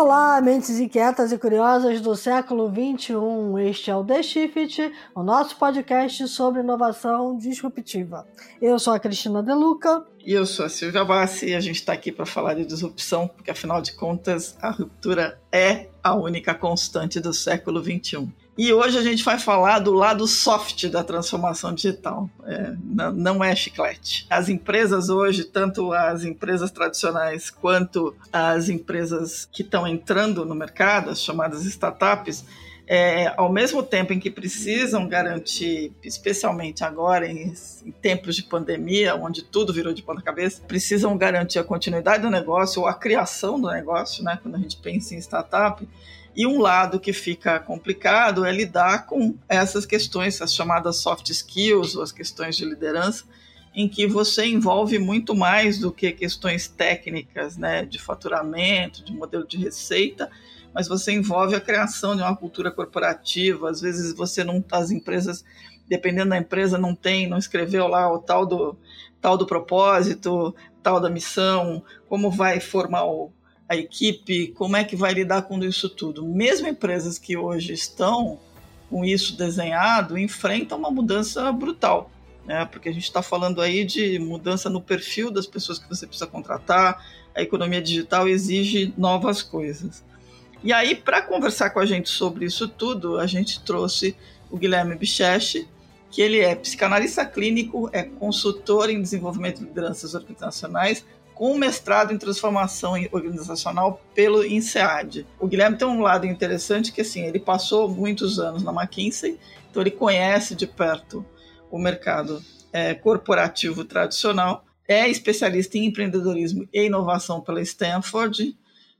Olá, mentes inquietas e curiosas do século 21. Este é o The Shift, o nosso podcast sobre inovação disruptiva. Eu sou a Cristina Deluca. E eu sou a Silvia Bassi e a gente está aqui para falar de disrupção, porque afinal de contas a ruptura é a única constante do século 21. E hoje a gente vai falar do lado soft da transformação digital. É, não é chiclete. As empresas hoje, tanto as empresas tradicionais quanto as empresas que estão entrando no mercado, as chamadas startups, é, ao mesmo tempo em que precisam garantir, especialmente agora em, em, tempos de pandemia, onde tudo virou de ponta cabeça, precisam garantir a continuidade do negócio ou a criação do negócio, né? Quando a gente pensa em startup, e um lado que fica complicado é lidar com essas questões, as chamadas soft skills, ou as questões de liderança, em que você envolve muito mais do que questões técnicas, né, de faturamento, de modelo de receita, mas você envolve a criação de uma cultura corporativa. Às vezes você não, as empresas, dependendo da empresa, não tem, não escreveu lá o tal do tal do propósito, tal da missão, como vai formar o, a equipe, como é que vai lidar com isso tudo. Mesmo empresas que hoje estão com isso desenhado enfrentam uma mudança brutal, né? Porque a gente está falando aí de mudança no perfil das pessoas que você precisa contratar. A economia digital exige novas coisas. E aí, para conversar com a gente sobre isso tudo, a gente trouxe o Guilherme Bicheche, que ele é psicanalista clínico, é consultor em desenvolvimento de lideranças organizacionais, com mestrado em transformação organizacional pelo INSEAD. O Guilherme tem um lado interessante que assim, ele passou muitos anos na McKinsey, então ele conhece de perto o mercado é, corporativo tradicional, é especialista em empreendedorismo e inovação pela Stanford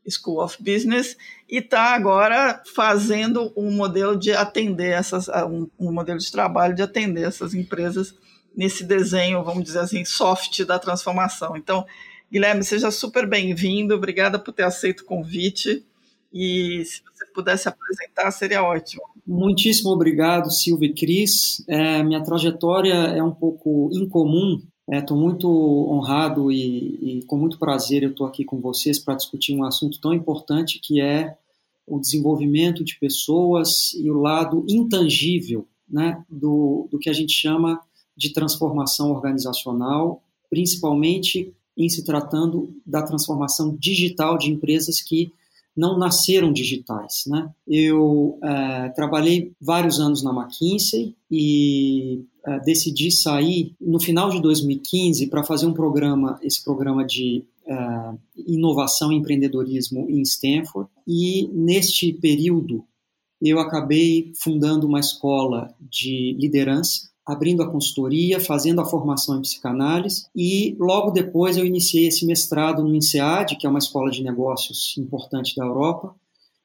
School of Business e está agora fazendo um modelo de atender essas um, um modelo de trabalho de atender essas empresas nesse desenho, vamos dizer assim, soft da transformação. Então, Guilherme, seja super bem-vindo. Obrigada por ter aceito o convite. E se você pudesse apresentar, seria ótimo. Muitíssimo obrigado, Silvia e Cris. É, minha trajetória é um pouco incomum. Estou é, muito honrado e, e, com muito prazer eu estou aqui com vocês para discutir um assunto tão importante que é o desenvolvimento de pessoas e o lado intangível né, do, do que a gente chama de transformação organizacional, principalmente em se tratando da transformação digital de empresas que não nasceram digitais. Né? Eu é, trabalhei vários anos na McKinsey e é, decidi sair no final de 2015 para fazer um programa, esse programa de é, inovação e empreendedorismo em Stanford. E neste período eu acabei fundando uma escola de liderança abrindo a consultoria, fazendo a formação em psicanálise e logo depois eu iniciei esse mestrado no INSEAD, que é uma escola de negócios importante da Europa,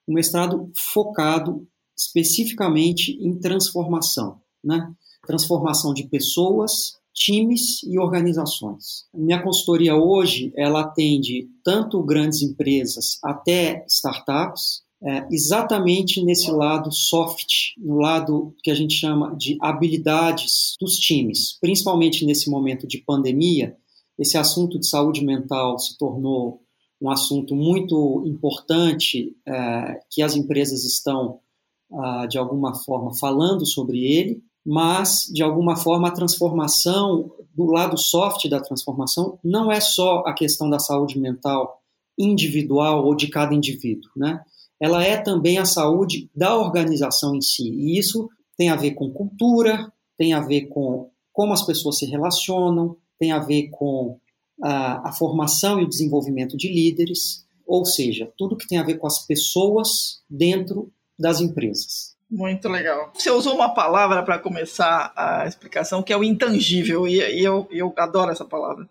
um mestrado focado especificamente em transformação, né? Transformação de pessoas, times e organizações. Minha consultoria hoje, ela atende tanto grandes empresas até startups, é, exatamente nesse lado soft, no lado que a gente chama de habilidades dos times, principalmente nesse momento de pandemia. Esse assunto de saúde mental se tornou um assunto muito importante é, que as empresas estão, ah, de alguma forma, falando sobre ele, mas, de alguma forma, a transformação, do lado soft da transformação, não é só a questão da saúde mental individual ou de cada indivíduo, né? Ela é também a saúde da organização em si. E isso tem a ver com cultura, tem a ver com como as pessoas se relacionam, tem a ver com a, a formação e o desenvolvimento de líderes, ou seja, tudo que tem a ver com as pessoas dentro das empresas. Muito legal. Você usou uma palavra para começar a explicação que é o intangível, e, e eu, eu adoro essa palavra.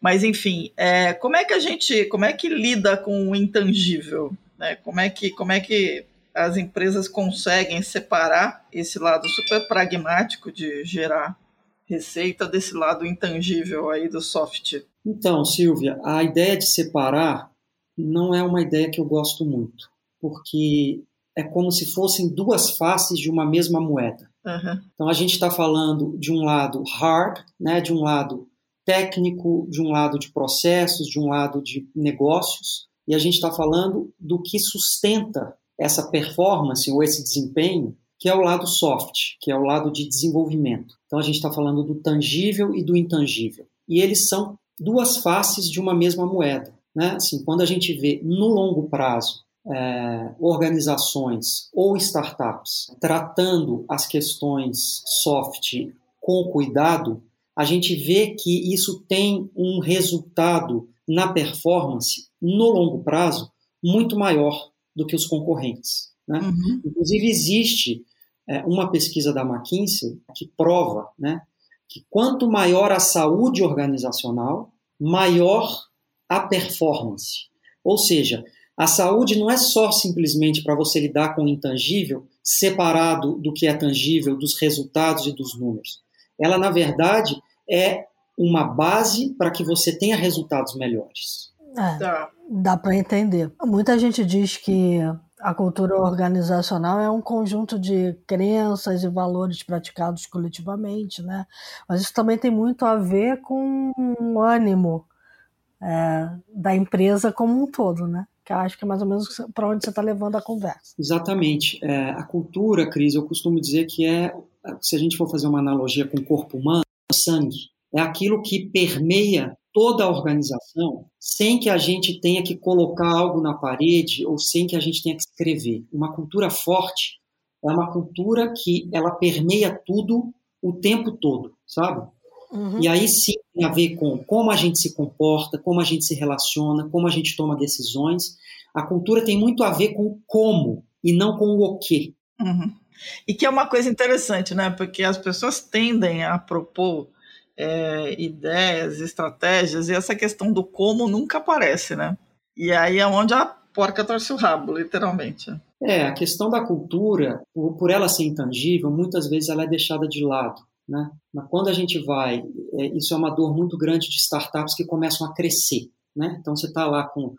Mas enfim, é, como é que a gente, como é que lida com o intangível? Né? Como, é que, como é que as empresas conseguem separar esse lado super pragmático de gerar receita desse lado intangível aí do soft? Então, Silvia, a ideia de separar não é uma ideia que eu gosto muito, porque é como se fossem duas faces de uma mesma moeda. Uhum. Então a gente está falando de um lado hard, né, de um lado técnico, de um lado de processos, de um lado de negócios, e a gente está falando do que sustenta essa performance ou esse desempenho, que é o lado soft, que é o lado de desenvolvimento. Então a gente está falando do tangível e do intangível. E eles são duas faces de uma mesma moeda. Né? Assim, quando a gente vê no longo prazo é, organizações ou startups tratando as questões soft com cuidado, a gente vê que isso tem um resultado na performance no longo prazo muito maior do que os concorrentes. Né? Uhum. Inclusive, existe é, uma pesquisa da McKinsey que prova né, que quanto maior a saúde organizacional, maior a performance. Ou seja, a saúde não é só simplesmente para você lidar com o intangível, separado do que é tangível, dos resultados e dos números. Ela, na verdade, é uma base para que você tenha resultados melhores. É, tá. Dá para entender. Muita gente diz que a cultura organizacional é um conjunto de crenças e valores praticados coletivamente, né? Mas isso também tem muito a ver com o ânimo é, da empresa como um todo, né? Que acho que é mais ou menos para onde você está levando a conversa. Exatamente. É, a cultura, Cris, eu costumo dizer que é, se a gente for fazer uma analogia com o corpo humano, é sangue. É aquilo que permeia toda a organização sem que a gente tenha que colocar algo na parede ou sem que a gente tenha que escrever. Uma cultura forte é uma cultura que ela permeia tudo o tempo todo, sabe? Uhum. E aí sim tem a ver com como a gente se comporta, como a gente se relaciona, como a gente toma decisões. A cultura tem muito a ver com o como e não com o o quê. Uhum. E que é uma coisa interessante, né? Porque as pessoas tendem a propor é, ideias, estratégias, e essa questão do como nunca aparece, né? E aí é onde a porca torce o rabo, literalmente. É, a questão da cultura, por ela ser intangível, muitas vezes ela é deixada de lado. Né? Mas quando a gente vai, é, isso é uma dor muito grande de startups que começam a crescer. Né? Então você está lá com,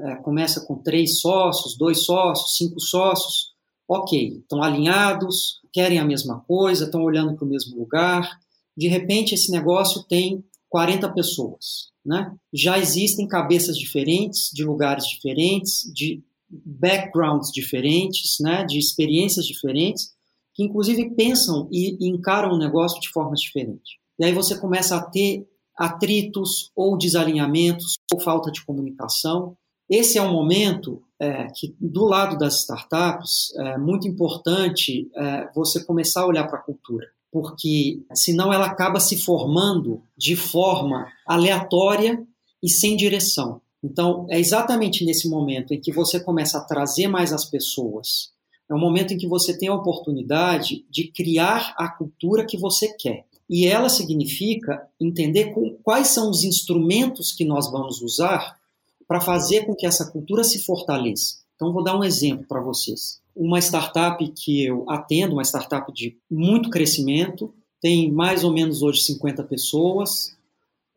é, começa com três sócios, dois sócios, cinco sócios, ok, estão alinhados, querem a mesma coisa, estão olhando para o mesmo lugar, de repente esse negócio tem 40 pessoas, né? Já existem cabeças diferentes, de lugares diferentes, de backgrounds diferentes, né? De experiências diferentes, que inclusive pensam e, encaram o negócio de formas diferentes. E aí você começa a ter atritos ou desalinhamentos ou falta de comunicação. Esse é um momento é, que, do lado das startups, é muito importante é, você começar a olhar para a cultura porque senão ela acaba se formando de forma aleatória e sem direção. Então, é exatamente nesse momento em que você começa a trazer mais as pessoas, é o momento em que você tem a oportunidade de criar a cultura que você quer. E ela significa entender quais são os instrumentos que nós vamos usar para fazer com que essa cultura se fortaleça. Então, vou dar um exemplo para vocês uma startup que eu atendo, uma startup de muito crescimento, tem mais ou menos hoje 50 pessoas,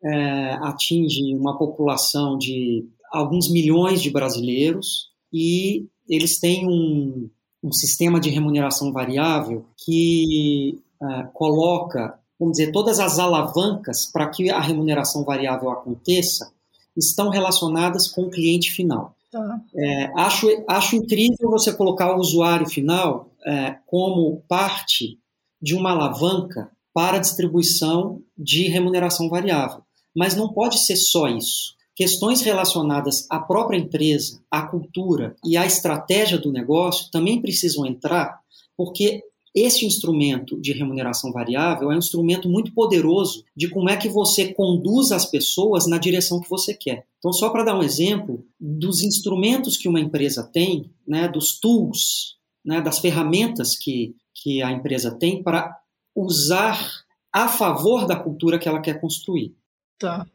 é, atinge uma população de alguns milhões de brasileiros e eles têm um, um sistema de remuneração variável que é, coloca, vamos dizer, todas as alavancas para que a remuneração variável aconteça estão relacionadas com o cliente final. Tá. É, acho, acho incrível você colocar o usuário final é, como parte de uma alavanca para a distribuição de remuneração variável. Mas não pode ser só isso. Questões relacionadas à própria empresa, à cultura e à estratégia do negócio também precisam entrar, porque esse instrumento de remuneração variável é um instrumento muito poderoso de como é que você conduz as pessoas na direção que você quer. Então, só para dar um exemplo dos instrumentos que uma empresa tem, né, dos tools, né, das ferramentas que, que a empresa tem para usar a favor da cultura que ela quer construir. Tá.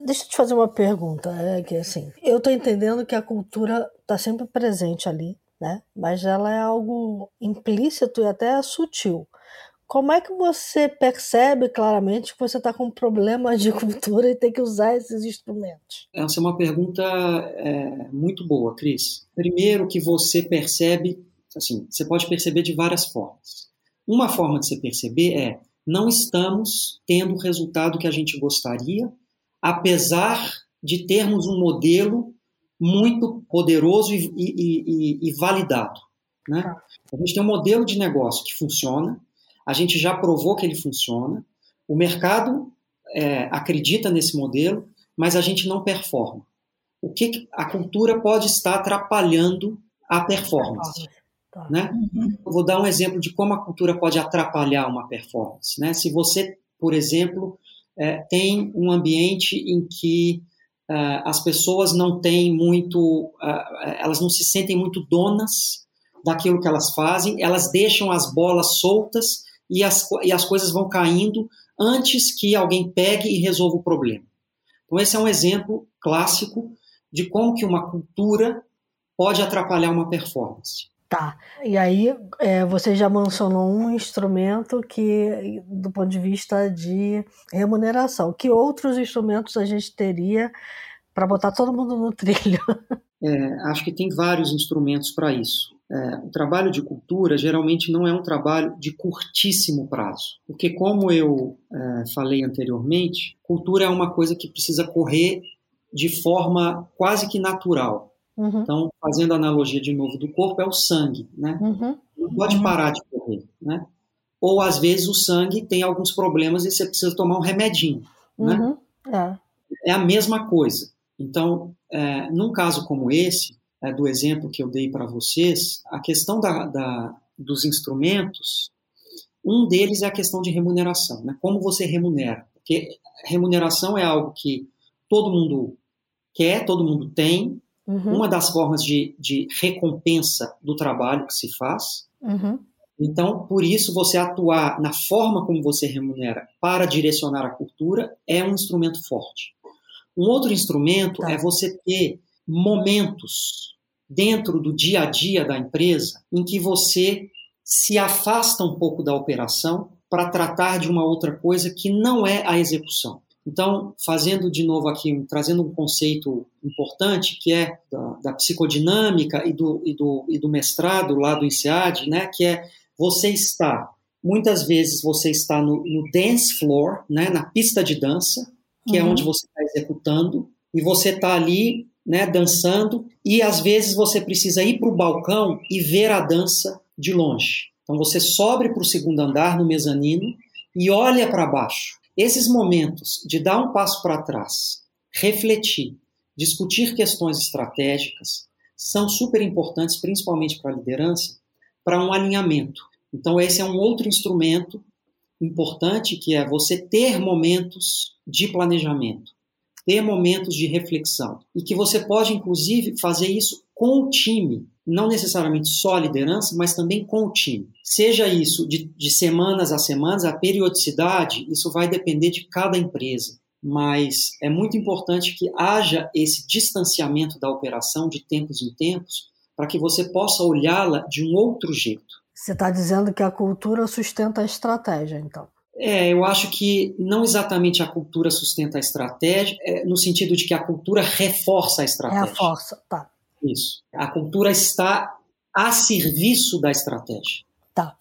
Deixa eu te fazer uma pergunta, é que assim, eu estou entendendo que a cultura está sempre presente ali, né? Mas ela é algo implícito e até sutil. Como é que você percebe claramente que você está com um problema de cultura e tem que usar esses instrumentos? Essa é uma pergunta é, muito boa, Cris. Primeiro que você percebe, assim, você pode perceber de várias formas. Uma forma de você perceber é não estamos tendo o resultado que a gente gostaria, apesar de termos um modelo muito poderoso e, e, e, e validado. Né? Tá. A gente tem um modelo de negócio que funciona, a gente já provou que ele funciona, o mercado é, acredita nesse modelo, mas a gente não performa. O que a cultura pode estar atrapalhando a performance? Tá. Né? Uhum. vou dar um exemplo de como a cultura pode atrapalhar uma performance. Né? Se você, por exemplo, é, tem um ambiente em que uh, as pessoas não têm muito, uh, elas não se sentem muito donas daquilo que elas fazem, elas deixam as bolas soltas e as, e as coisas vão caindo antes que alguém pegue e resolva o problema. Então esse é um exemplo clássico de como que uma cultura pode atrapalhar uma performance. Tá. E aí, é, você já mencionou um instrumento que, do ponto de vista de remuneração. Que outros instrumentos a gente teria para botar todo mundo no trilho? É, acho que tem vários instrumentos para isso. É, o trabalho de cultura geralmente não é um trabalho de curtíssimo prazo, porque, como eu é, falei anteriormente, cultura é uma coisa que precisa correr de forma quase que natural. Uhum. Então, fazendo a analogia de novo do corpo, é o sangue, né? Uhum. Não pode parar de correr, né? Ou às vezes o sangue tem alguns problemas e você precisa tomar um remedinho, né? Uhum. É. é a mesma coisa. Então, é, num caso como esse, é, do exemplo que eu dei para vocês, a questão da, da, dos instrumentos, um deles é a questão de remuneração, né? Como você remunera? Porque remuneração é algo que todo mundo quer, todo mundo tem. Uhum. Uma das formas de, de, recompensa do trabalho que se faz. Uhum. Então, por isso, você atuar na forma como você remunera para direcionar a cultura é um instrumento forte. Um outro instrumento tá. é você ter momentos dentro do dia a dia da empresa em que você se afasta um pouco da operação para tratar de uma outra coisa que não é a execução. Então, fazendo de novo aqui, trazendo um conceito importante, que é da, da psicodinâmica e do, e, do, e do mestrado lá do INSEAD, né, que é você está, muitas vezes você está no, no dance floor, né, na pista de dança, que é uhum. é onde você está executando, e você está ali né, dançando, e às vezes você precisa ir para o balcão e ver a dança de longe. Então você sobe para o segundo andar no mezanino e olha para baixo. Esses momentos de dar um passo para trás, refletir, discutir questões estratégicas, são super importantes, principalmente para a liderança, para um alinhamento. Então, esse é um outro instrumento importante que é você ter momentos de planejamento ter momentos de reflexão e que você pode, inclusive, fazer isso com o time, não necessariamente só a liderança, mas também com o time. Seja isso de, de semanas a semanas, a periodicidade, isso vai depender de cada empresa. Mas é muito importante que haja esse distanciamento da operação de tempos em tempos, para que você possa olhá-la de um outro jeito. Você está dizendo que a cultura sustenta a estratégia, então. É, eu acho que não exatamente a cultura sustenta a estratégia, é, no sentido de que a cultura reforça a estratégia. Reforça, tá. Isso. A cultura está a serviço da estratégia. Tá.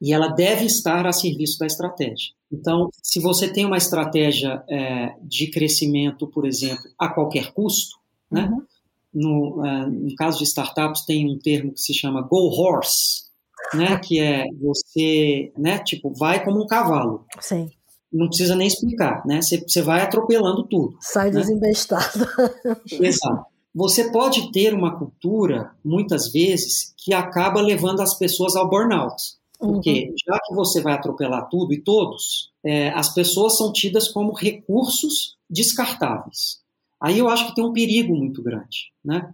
E ela deve estar a serviço da estratégia. Então, se você tem uma estratégia é, de crescimento, por exemplo, a qualquer custo, né? Uhum. No, uh, no caso de startups, tem um termo que se chama go horse, né? Que é você, né? Tipo, vai como um cavalo. Sim. Não precisa nem explicar, né? Você, você vai atropelando tudo. Sai né? desembestado. Exato. Você pode ter uma cultura, muitas vezes, que acaba levando as pessoas ao burnout. Porque uhum. já que você vai atropelar tudo e todos, é, as pessoas são tidas como recursos descartáveis. Aí eu acho que tem um perigo muito grande, né?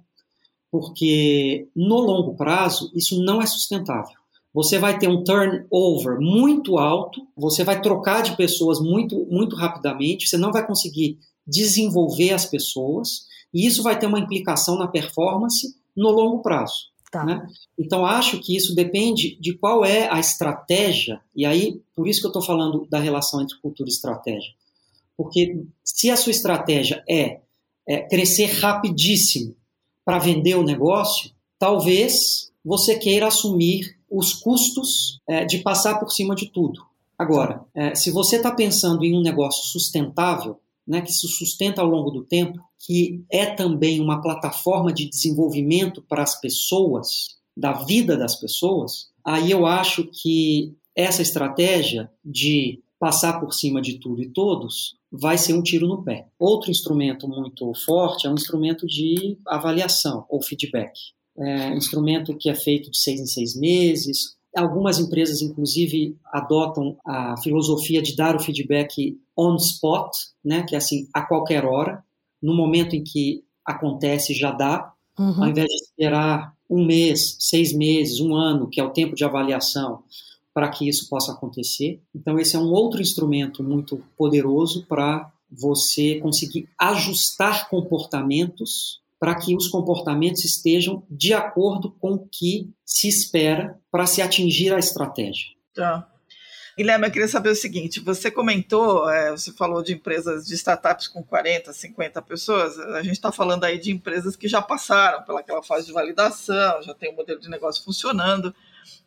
Porque no longo prazo isso não é sustentável você vai ter um turnover muito alto, você vai trocar de pessoas muito, muito rapidamente, você não vai conseguir desenvolver as pessoas, e isso vai ter uma implicação na performance no longo prazo. Tá. Né? Então, acho que isso depende de qual é a estratégia, e aí, por isso que eu estou falando da relação entre cultura e estratégia. Porque se a sua estratégia é, é crescer rapidíssimo para vender o negócio, talvez você queira assumir os custos é, de passar por cima de tudo. Agora, é, se você está pensando em um negócio sustentável, né, que se sustenta ao longo do tempo, que é também uma plataforma de desenvolvimento para as pessoas, da vida das pessoas, aí eu acho que essa estratégia de passar por cima de tudo e todos vai ser um tiro no pé. Outro instrumento muito forte é um instrumento de avaliação ou feedback. É um instrumento que é feito de seis em seis meses. Algumas empresas, inclusive, adotam a filosofia de dar o feedback on spot, né, que é assim, a qualquer hora, no momento em que acontece, já dá, uhum. ao invés de esperar um mês, seis meses, um ano, que é o tempo de avaliação, para que isso possa acontecer. Então, esse é um outro instrumento muito poderoso para você conseguir ajustar comportamentos para que os comportamentos estejam de acordo com o que se espera para se atingir a estratégia. Tá. Guilherme, eu queria saber o seguinte: você comentou, é, você falou de empresas de startups com 40, 50 pessoas. A gente está falando aí de empresas que já passaram pelaquela fase de validação, já tem o um modelo de negócio funcionando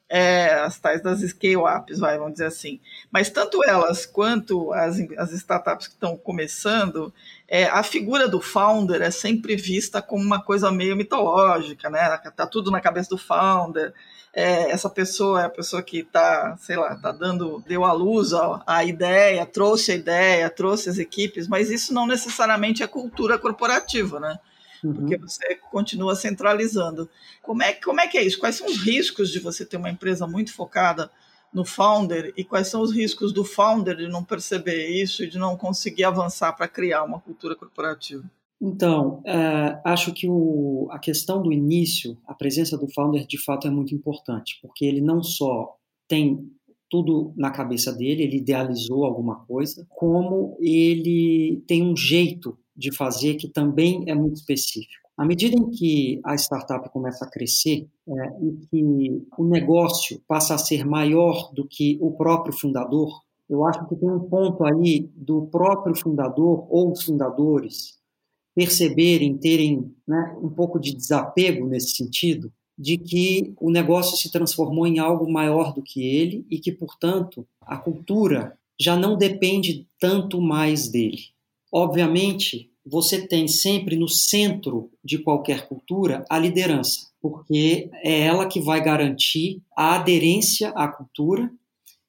é, as tais das scale-ups, vai, vamos dizer assim. Mas tanto elas quanto as, as startups que estão começando, é, a figura do founder é sempre vista como uma coisa meio mitológica, né? Tá tudo na cabeça do founder. É, essa pessoa é a pessoa que está, sei lá, está dando, deu à luz a, a ideia, trouxe a ideia, trouxe as equipes, mas isso não necessariamente é cultura corporativa, né? Uhum. porque você continua centralizando. Como é, como é que é isso? Quais são os riscos de você ter uma empresa muito focada no founder e quais são os riscos do founder de não perceber isso e de não conseguir avançar para criar uma cultura corporativa? Então, é, acho que o, a questão do início, a presença do founder de fato é muito importante, porque ele não só tem tudo na cabeça dele, ele idealizou alguma coisa, como ele tem um jeito de fazer que também é muito específico. À medida em que a startup começa a crescer é, e que o negócio passa a ser maior do que o próprio fundador, eu acho que tem um ponto aí do próprio fundador ou os fundadores perceberem, terem né, um pouco de desapego nesse sentido, de que o negócio se transformou em algo maior do que ele e que, portanto, a cultura já não depende tanto mais dele. Obviamente, você tem sempre no centro de qualquer cultura a liderança, porque é ela que vai garantir a aderência à cultura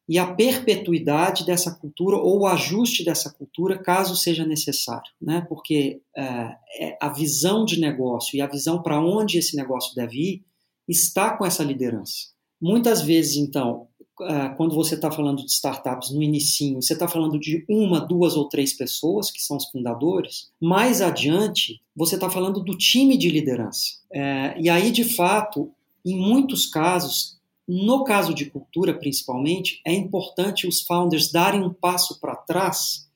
e a perpetuidade dessa cultura ou o ajuste dessa cultura, caso seja necessário, né? Porque é, é a visão de negócio e a visão para onde esse negócio deve ir está com essa liderança. Muitas vezes, então, quando você está falando de startups no início, você está falando de uma, duas ou três pessoas, que são os fundadores. Mais adiante, você está falando do time de liderança. É, e aí, de fato, em muitos casos, no caso de cultura principalmente, é importante os founders darem um passo para trás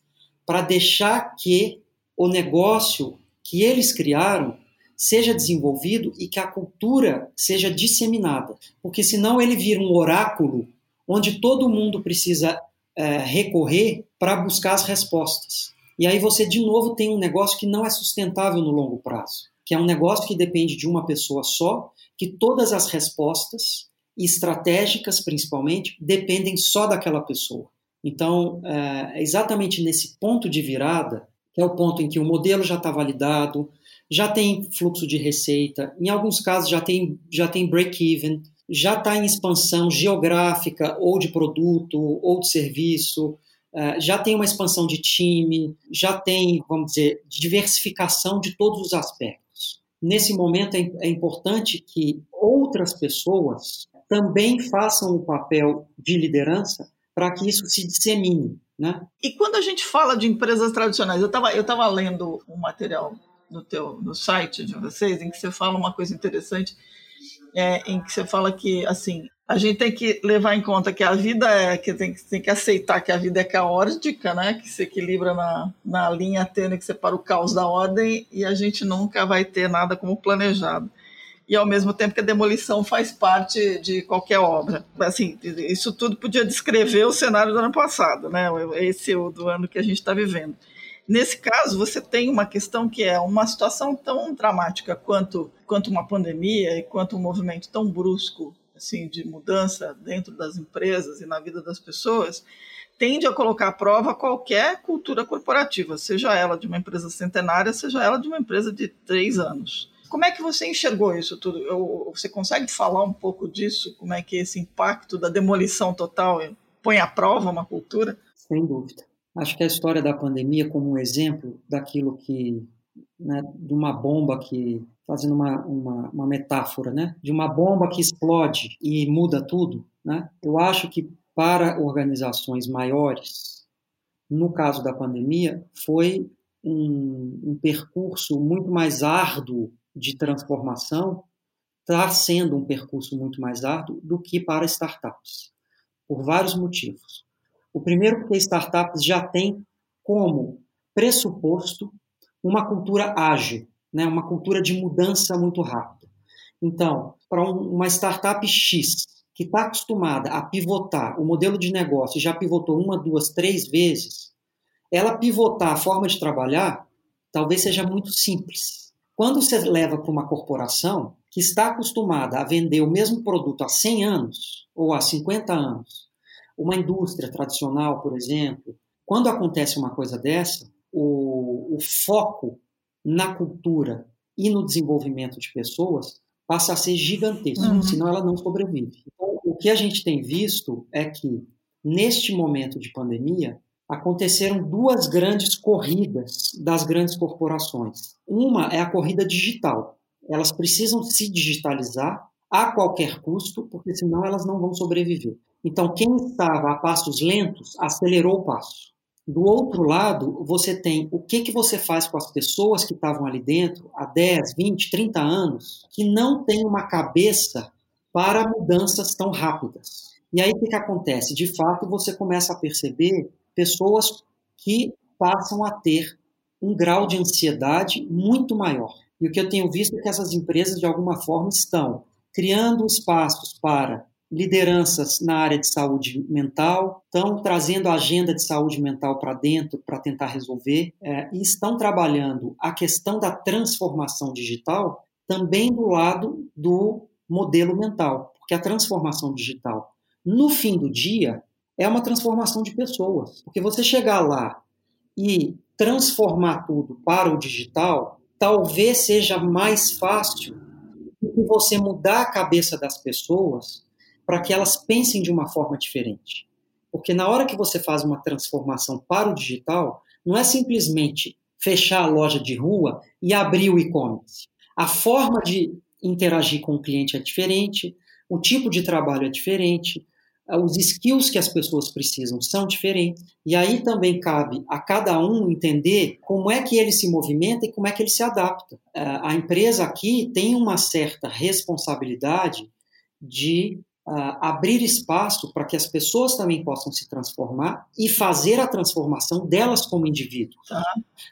para deixar que o negócio que eles criaram seja desenvolvido e que a cultura seja disseminada. Porque senão ele vira um oráculo onde todo mundo precisa é, recorrer para buscar as respostas. E aí você, de novo, tem um negócio que não é sustentável no longo prazo, que é um negócio que depende de uma pessoa só, que todas as respostas, estratégicas principalmente, dependem só daquela pessoa. Então, é exatamente nesse ponto de virada, que é o ponto em que o modelo já está validado, já tem fluxo de receita, em alguns casos já tem, já tem break-even, já está em expansão geográfica ou de produto ou de serviço, eh, já tem uma expansão de time, já tem, vamos dizer, diversificação de todos os aspectos. Nesse momento é, é importante que outras pessoas também façam o papel de liderança para que isso se dissemine. Né? E quando a gente fala de empresas tradicionais, eu estava eu tava lendo um material no, teu, no site de vocês em que você fala uma coisa interessante é, em que você fala que assim a gente tem que levar em conta que a vida é que tem, tem que aceitar que a vida é caótica, né? Que se equilibra na, na linha tênue que separa o caos da ordem e a gente nunca vai ter nada como planejado. E ao mesmo tempo que a demolição faz parte de qualquer obra. Assim, isso tudo podia descrever o cenário do ano passado, né? Esse o do ano que a gente está vivendo. Nesse caso, você tem uma questão que é uma situação tão dramática quanto, quanto uma pandemia e quanto um movimento tão brusco assim de mudança dentro das empresas e na vida das pessoas, tende a colocar à prova qualquer cultura corporativa, seja ela de uma empresa centenária, seja ela de uma empresa de três anos. Como é que você enxergou isso tudo? Você consegue falar um pouco disso? Como é que esse impacto da demolição total põe à prova uma cultura? Sem dúvida. Acho que a história da pandemia como um exemplo daquilo que, né, de uma bomba que, fazendo uma, uma, uma metáfora, né, de uma bomba que explode e muda tudo, né, eu acho que para organizações maiores, no caso da pandemia, foi um, um percurso muito mais árduo de transformação, está sendo um percurso muito mais árduo do que para startups, por vários motivos. O primeiro, porque startups já têm como pressuposto uma cultura ágil, né, uma cultura de mudança muito rápida. Então, para uma startup X, que está acostumada a pivotar o modelo de negócio, já pivotou uma, duas, três vezes, ela pivotar a forma de trabalhar talvez seja muito simples. Quando você leva para uma corporação que está acostumada a vender o mesmo produto há 100 anos ou há 50 anos, uma indústria tradicional, por exemplo, quando acontece uma coisa dessa, o, o foco na cultura e no desenvolvimento de pessoas passa a ser gigantesco, uhum. senão ela não sobrevive. Então, o que a gente tem visto é que, neste momento de pandemia, aconteceram duas grandes corridas das grandes corporações. Uma é a corrida digital. Elas precisam se digitalizar a qualquer custo, porque senão elas não vão sobreviver. Então, quem estava a passos lentos acelerou o passo. Do outro lado, você tem o que, que você faz com as pessoas que estavam ali dentro há 10, 20, 30 anos, que não tem uma cabeça para mudanças tão rápidas. E aí o que, que acontece? De fato, você começa a perceber pessoas que passam a ter um grau de ansiedade muito maior. E o que eu tenho visto é que essas empresas, de alguma forma, estão criando espaços para lideranças na área de saúde mental, estão trazendo a agenda de saúde mental para dentro para tentar resolver é, e estão trabalhando a questão da transformação digital também do lado do modelo mental, porque a transformação digital, no fim do dia, é uma transformação de pessoas, porque você chegar lá e transformar tudo para o digital, talvez seja mais fácil do que você mudar a cabeça das pessoas para que elas pensem de uma forma diferente. Porque na hora que você faz uma transformação para o digital, não é simplesmente fechar a loja de rua e abrir o e-commerce. A forma de interagir com o cliente é diferente, o tipo de trabalho é diferente, os skills que as pessoas precisam são diferentes. E aí também cabe a cada um entender como é que ele se movimenta e como é que ele se adapta. A empresa aqui tem uma certa responsabilidade de uh, abrir espaço para que as pessoas também possam se transformar e fazer a transformação delas como indivíduos. Tá.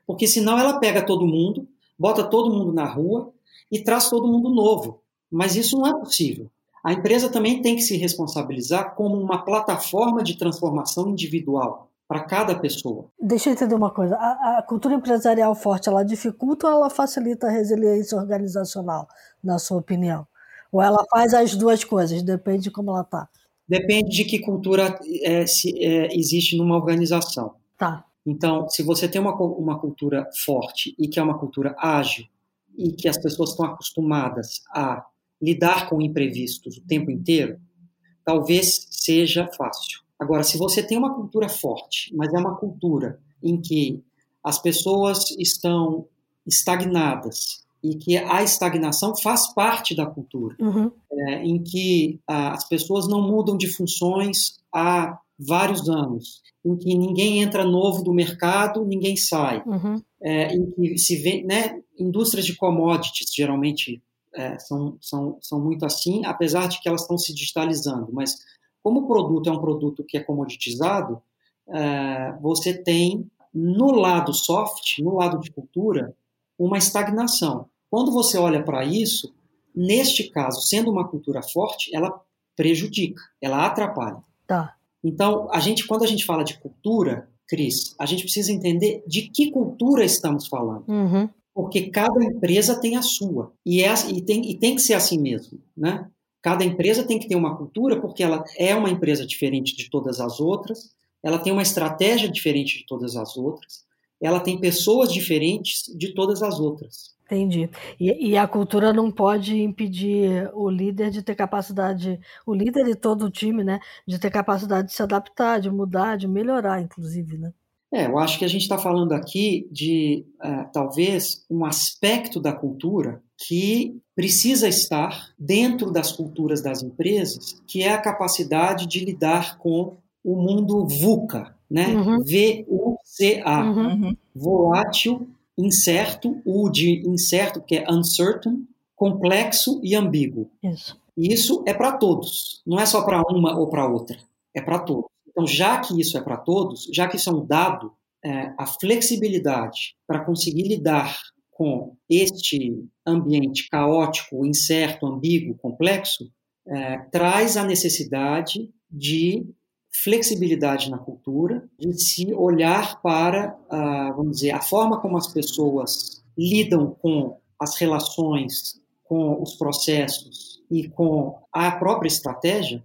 Porque senão ela pega todo mundo, bota todo mundo na rua e traz todo mundo novo. Mas isso não é possível. A empresa também tem que se responsabilizar como uma plataforma de transformação individual para cada pessoa. Deixa eu entender uma coisa. A, a, cultura empresarial forte, ela dificulta ou ela facilita a resiliência organizacional, na sua opinião? Ou ela faz as duas coisas, depende de como ela está? Depende de que cultura é, se, é, existe numa organização. Tá. Então, se você tem uma, uma cultura forte e que é uma cultura ágil e que as pessoas estão acostumadas a lidar com imprevistos o tempo inteiro, talvez seja fácil. Agora, se você tem uma cultura forte, mas é uma cultura em que as pessoas estão estagnadas e que a estagnação faz parte da cultura, uhum. é, em que a, as pessoas não mudam de funções há vários anos, em que ninguém entra novo do mercado, ninguém sai, uhum. é, em que se vê, né, indústrias de commodities geralmente é, são, são, são muito assim, apesar de que elas estão se digitalizando, mas como o produto é um produto que é comoditizado, é, você tem no lado soft, no lado de cultura, uma estagnação. Quando você olha para isso, neste caso, sendo uma cultura forte, ela prejudica, ela atrapalha. Tá. Então, a gente, quando a gente fala de cultura, Cris, a gente precisa entender de que cultura estamos falando. Uhum. Porque cada empresa tem a sua. E, é, e, tem, e tem que ser assim mesmo. Né? Cada empresa tem que ter uma cultura porque ela é uma empresa diferente de todas as outras, ela tem uma estratégia diferente de todas as outras, ela tem pessoas diferentes de todas as outras. Entendi. E, e, a cultura não pode impedir o líder de ter capacidade, o líder e todo o time, né, de ter capacidade de se adaptar, de mudar, de melhorar, inclusive, né? É, eu acho que a gente está falando aqui de uh, talvez um aspecto da cultura que precisa estar dentro das culturas das empresas, que é a capacidade de lidar com o mundo VUCA, né? Uhum. V-U-C-A, uhum. volátil, incerto, o de incerto, que é uncertain, complexo e ambíguo. Isso. Isso é para todos, não é só para uma ou para outra, é para todos. Então, já que isso é para todos, já que isso é um dado, é, a flexibilidade para conseguir lidar com este ambiente caótico, incerto, ambíguo, complexo, é, traz a necessidade de flexibilidade na cultura, de se olhar para, ah, vamos dizer, a forma como as pessoas lidam com as relações, com os processos e com a própria estratégia,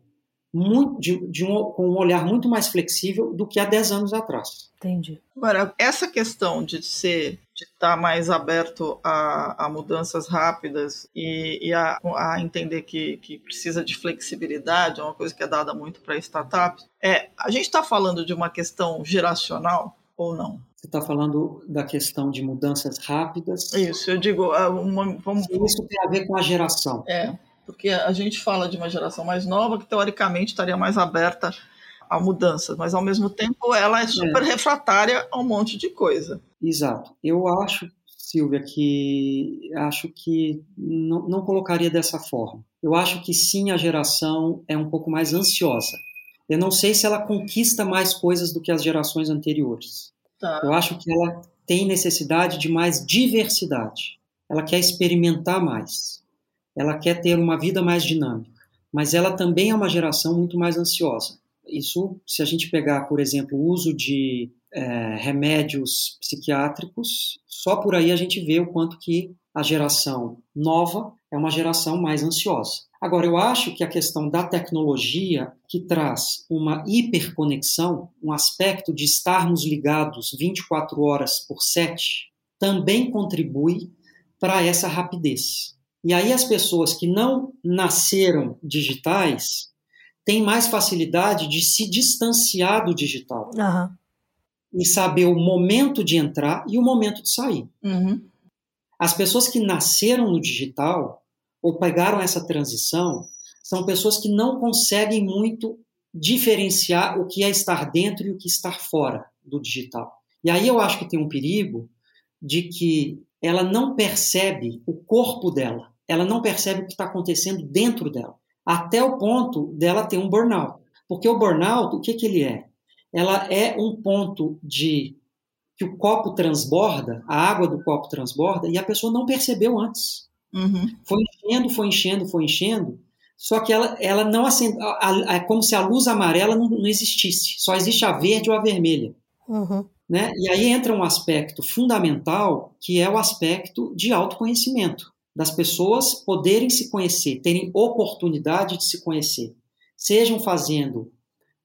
muito, de, de um, com um olhar muito mais flexível do que há 10 anos atrás. Entendi. Agora, essa questão de ser, de estar mais aberto a, a mudanças rápidas e, e a, a, entender que, que precisa de flexibilidade, é uma coisa que é dada muito para startups, é, a gente está falando de uma questão geracional ou não? Você está falando da questão de mudanças rápidas? Isso, eu digo, é uma, vamos... Isso tem a ver com a geração. É, porque a gente fala de uma geração mais nova que teoricamente estaria mais aberta a mudanças, mas ao mesmo tempo ela é super é. refratária a um monte de coisa. Exato. Eu acho, Silvia, que acho que não, não colocaria dessa forma. Eu acho que sim, a geração é um pouco mais ansiosa. Eu não sei se ela conquista mais coisas do que as gerações anteriores. Tá. Eu acho que ela tem necessidade de mais diversidade. Ela quer experimentar mais ela quer ter uma vida mais dinâmica, mas ela também é uma geração muito mais ansiosa. Isso, se a gente pegar, por exemplo, o uso de é, remédios psiquiátricos, só por aí a gente vê o quanto que a geração nova é uma geração mais ansiosa. Agora, eu acho que a questão da tecnologia, que traz uma hiperconexão, um aspecto de estarmos ligados 24 horas por 7, também contribui para essa rapidez. E aí as pessoas que não nasceram digitais têm mais facilidade de se distanciar do digital. Uhum. E saber o momento de entrar e o momento de sair. Uhum. As pessoas que nasceram no digital ou pegaram essa transição são pessoas que não conseguem muito diferenciar o que é estar dentro e o que estar fora do digital. E aí eu acho que tem um perigo de que ela não percebe o corpo dela ela não percebe o que está acontecendo dentro dela, até o ponto dela ter um burnout. Porque o burnout, o que, que ele é? Ela é um ponto de que o copo transborda, a água do copo transborda, e a pessoa não percebeu antes. Uhum. Foi enchendo, foi enchendo, foi enchendo, só que ela, ela não acende, é como se a luz amarela não, não existisse, só existe a verde ou a vermelha. Uhum. Né? E aí entra um aspecto fundamental, que é o aspecto de autoconhecimento das pessoas poderem se conhecer, terem oportunidade de se conhecer, sejam fazendo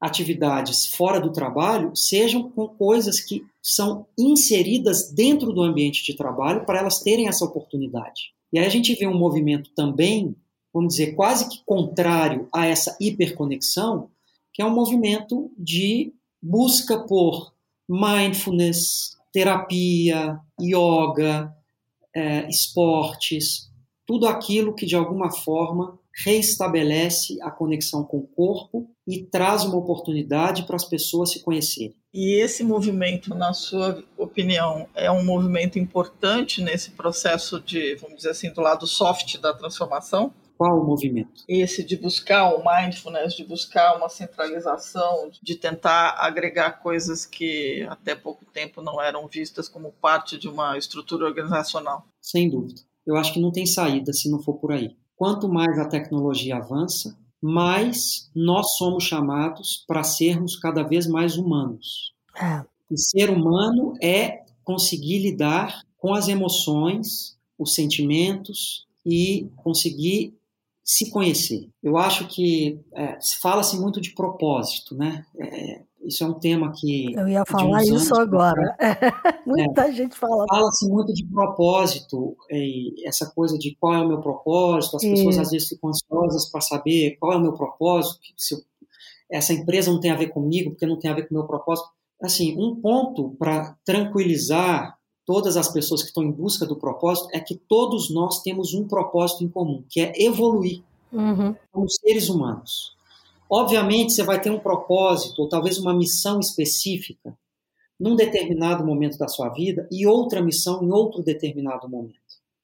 atividades fora do trabalho, sejam com coisas que são inseridas dentro do ambiente de trabalho para elas terem essa oportunidade. E aí a gente vê um movimento também, vamos dizer, quase que contrário a essa hiperconexão, que é um movimento de busca por mindfulness, terapia, yoga, é, esportes, tudo aquilo que de alguma forma reestabelece a conexão com o corpo e traz uma oportunidade para as pessoas se conhecerem. E esse movimento, na sua opinião, é um movimento importante nesse processo de, vamos dizer assim, do lado soft da transformação? Qual o movimento? Esse de buscar o mindfulness, de buscar uma centralização, de tentar agregar coisas que até pouco tempo não eram vistas como parte de uma estrutura organizacional. Sem dúvida. Eu acho que não tem saída se não for por aí. Quanto mais a tecnologia avança, mais nós somos chamados para sermos cada vez mais humanos. É. E ser humano é conseguir lidar com as emoções, os sentimentos e conseguir se conhecer. Eu acho que é, se fala-se muito de propósito, né? É, isso é um tema que. Eu ia falar isso agora. Muita é, gente fala. Fala-se muito de propósito, essa coisa de qual é o meu propósito. As pessoas às vezes ficam ansiosas para saber qual é o meu propósito, se eu, essa empresa não tem a ver comigo, porque não tem a ver com o meu propósito. Assim, um ponto para tranquilizar todas as pessoas que estão em busca do propósito é que todos nós temos um propósito em comum, que é evoluir uhum. como seres humanos. Obviamente, você vai ter um propósito, ou talvez uma missão específica, num determinado momento da sua vida, e outra missão em outro determinado momento.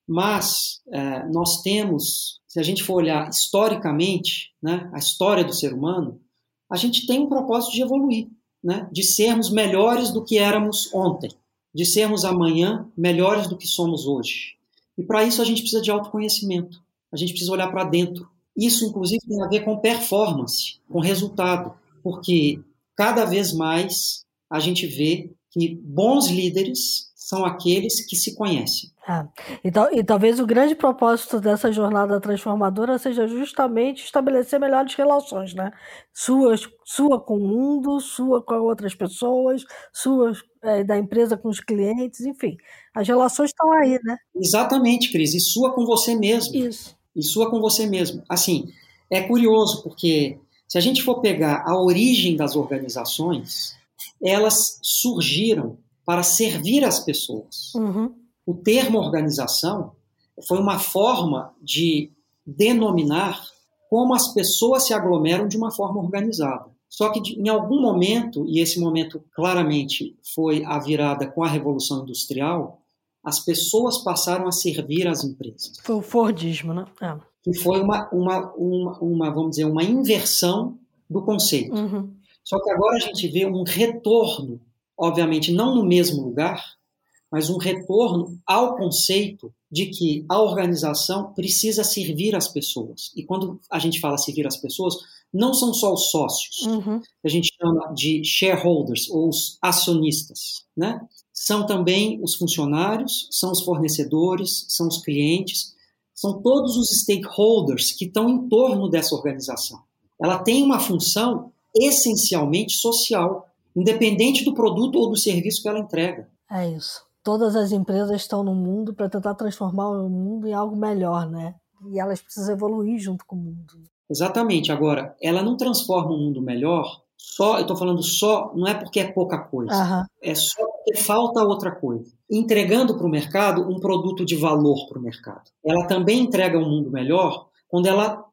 Mas é, nós temos, se a gente for olhar historicamente, né, a história do ser humano, a gente tem um propósito de evoluir, né, de sermos melhores do que éramos ontem, de sermos amanhã melhores do que somos hoje. E para isso a gente precisa de autoconhecimento, a gente precisa olhar para dentro, isso, inclusive, tem a ver com performance, com resultado, porque cada vez mais a gente vê que bons líderes são aqueles que se conhecem. É. E, tal, e, talvez o grande propósito dessa jornada transformadora seja justamente estabelecer melhores relações, né? Suas, sua com o mundo, sua com outras pessoas, sua é, da empresa com os clientes, enfim. As relações estão aí, né? Exatamente, Cris. E sua com você mesmo. Isso e sua com você mesmo. Assim, é curioso porque se a gente for pegar a origem das organizações, elas surgiram para servir as pessoas. Uhum. O termo organização foi uma forma de denominar como as pessoas se aglomeram de uma forma organizada. Só que em algum momento, e esse momento claramente foi a virada com a Revolução Industrial, as pessoas passaram a servir as empresas. Foi o Fordismo, né? É. Que foi uma, uma, uma, uma, vamos dizer, uma inversão do conceito. Uhum. Só que agora a gente vê um retorno, obviamente não no mesmo lugar, mas um retorno ao conceito de que a organização precisa servir as pessoas. E quando a gente fala servir as pessoas, não são só os sócios, uhum. que a gente chama de shareholders ou os acionistas, né? são também os funcionários, são os fornecedores, são os clientes, são todos os stakeholders que estão em torno dessa organização. Ela tem uma função essencialmente social, independente do produto ou do serviço que ela entrega. É isso. Todas as empresas estão no mundo para tentar transformar o mundo em algo melhor, né? E elas precisam evoluir junto com o mundo. Exatamente. Agora, ela não transforma um mundo melhor só, eu estou falando só, não é porque é pouca coisa, uhum. é só porque falta outra coisa. Entregando para o mercado um produto de valor para o mercado. Ela também entrega um mundo melhor quando ela